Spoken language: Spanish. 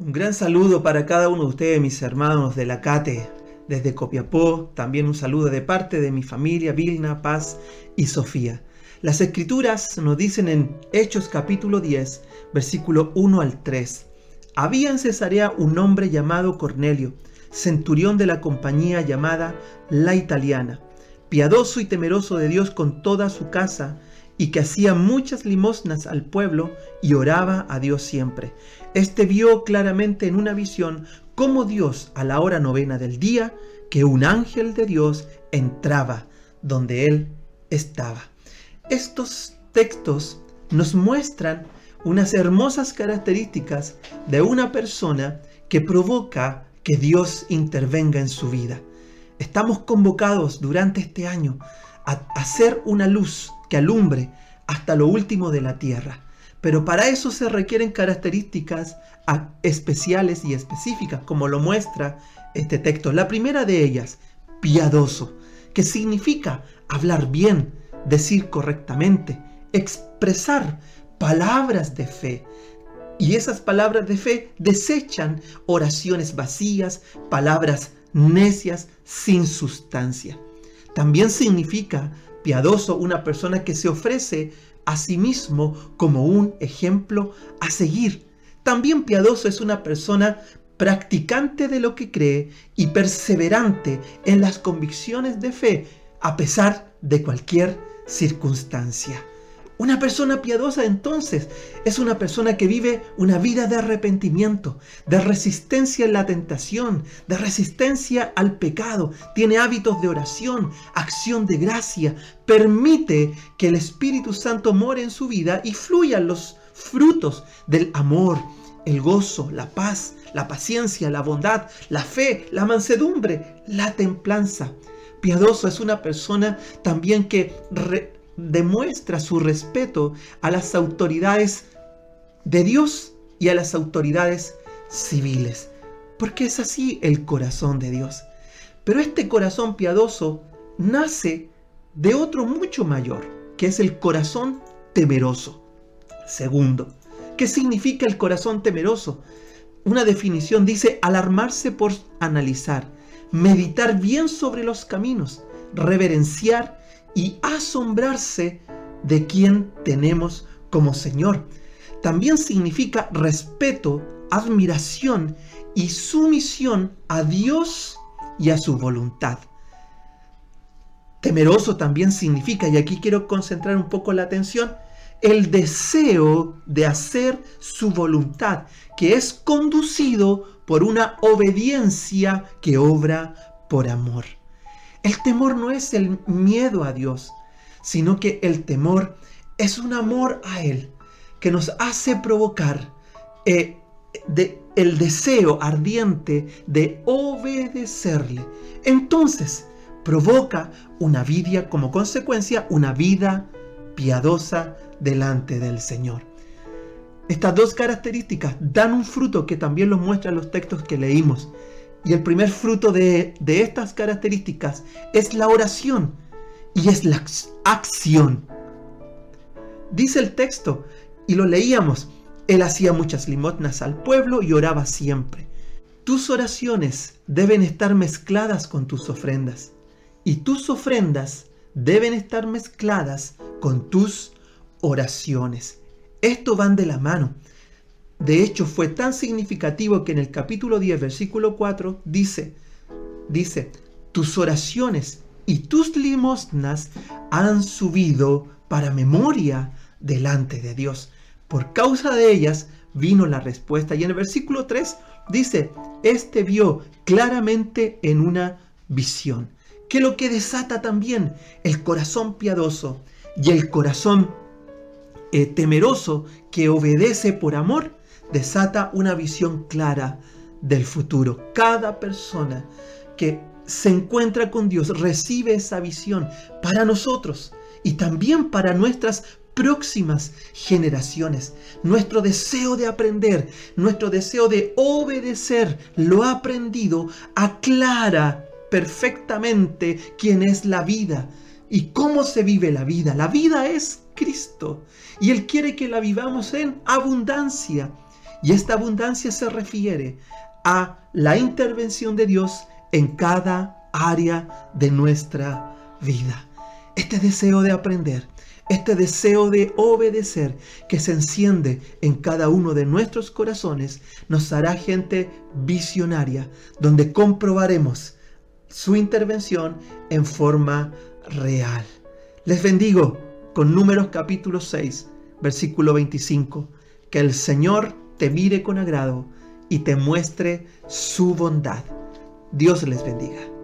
Un gran saludo para cada uno de ustedes, mis hermanos de la CATE, desde Copiapó. También un saludo de parte de mi familia, Vilna, Paz y Sofía. Las escrituras nos dicen en Hechos capítulo 10, versículo 1 al 3. Había en Cesarea un hombre llamado Cornelio, centurión de la compañía llamada La Italiana, piadoso y temeroso de Dios con toda su casa, y que hacía muchas limosnas al pueblo y oraba a Dios siempre. Este vio claramente en una visión cómo Dios a la hora novena del día, que un ángel de Dios entraba donde él estaba. Estos textos nos muestran unas hermosas características de una persona que provoca que Dios intervenga en su vida. Estamos convocados durante este año a hacer una luz que alumbre hasta lo último de la tierra. Pero para eso se requieren características especiales y específicas, como lo muestra este texto. La primera de ellas, piadoso, que significa hablar bien, decir correctamente, expresar palabras de fe. Y esas palabras de fe desechan oraciones vacías, palabras necias, sin sustancia. También significa piadoso una persona que se ofrece a sí mismo como un ejemplo a seguir. También piadoso es una persona practicante de lo que cree y perseverante en las convicciones de fe a pesar de cualquier circunstancia. Una persona piadosa entonces es una persona que vive una vida de arrepentimiento, de resistencia en la tentación, de resistencia al pecado, tiene hábitos de oración, acción de gracia, permite que el Espíritu Santo more en su vida y fluyan los frutos del amor, el gozo, la paz, la paciencia, la bondad, la fe, la mansedumbre, la templanza. Piadoso es una persona también que demuestra su respeto a las autoridades de Dios y a las autoridades civiles, porque es así el corazón de Dios. Pero este corazón piadoso nace de otro mucho mayor, que es el corazón temeroso. Segundo, ¿qué significa el corazón temeroso? Una definición dice alarmarse por analizar, meditar bien sobre los caminos, reverenciar y asombrarse de quien tenemos como Señor. También significa respeto, admiración y sumisión a Dios y a su voluntad. Temeroso también significa, y aquí quiero concentrar un poco la atención, el deseo de hacer su voluntad, que es conducido por una obediencia que obra por amor. El temor no es el miedo a Dios, sino que el temor es un amor a Él que nos hace provocar eh, el deseo ardiente de obedecerle. Entonces provoca una vida, como consecuencia, una vida piadosa delante del Señor. Estas dos características dan un fruto que también lo muestran los textos que leímos. Y el primer fruto de, estas características es la oración y es la acción. Dice el texto, y lo leíamos, él hacía muchas limosnas al pueblo y oraba siempre. Tus oraciones deben estar mezcladas con tus ofrendas, y tus ofrendas deben estar mezcladas con tus oraciones. Esto van de la mano. De hecho, fue tan significativo que en el capítulo 10, versículo 4, dice, dice, tus oraciones y tus limosnas han subido para memoria delante de Dios. Por causa de ellas vino la respuesta. Y en el versículo 3 dice, este vio claramente en una visión, que lo que desata también el corazón piadoso y el corazón eh, temeroso que obedece por amor, desata una visión clara del futuro. Cada persona que se encuentra con Dios recibe esa visión para nosotros y también para nuestras próximas generaciones. Nuestro deseo de aprender, nuestro deseo de obedecer lo aprendido aclara perfectamente quién es la vida y cómo se vive la vida. La vida es Cristo y Él quiere que la vivamos en abundancia Y esta abundancia se refiere a la intervención de Dios en cada área de nuestra vida. Este deseo de aprender, este deseo de obedecer que se enciende en cada uno de nuestros corazones nos hará gente visionaria, donde comprobaremos su intervención en forma real. Les bendigo con números capítulo 6, versículo 25. Que el Señor te mire con agrado y te muestre su bondad. Dios les bendiga.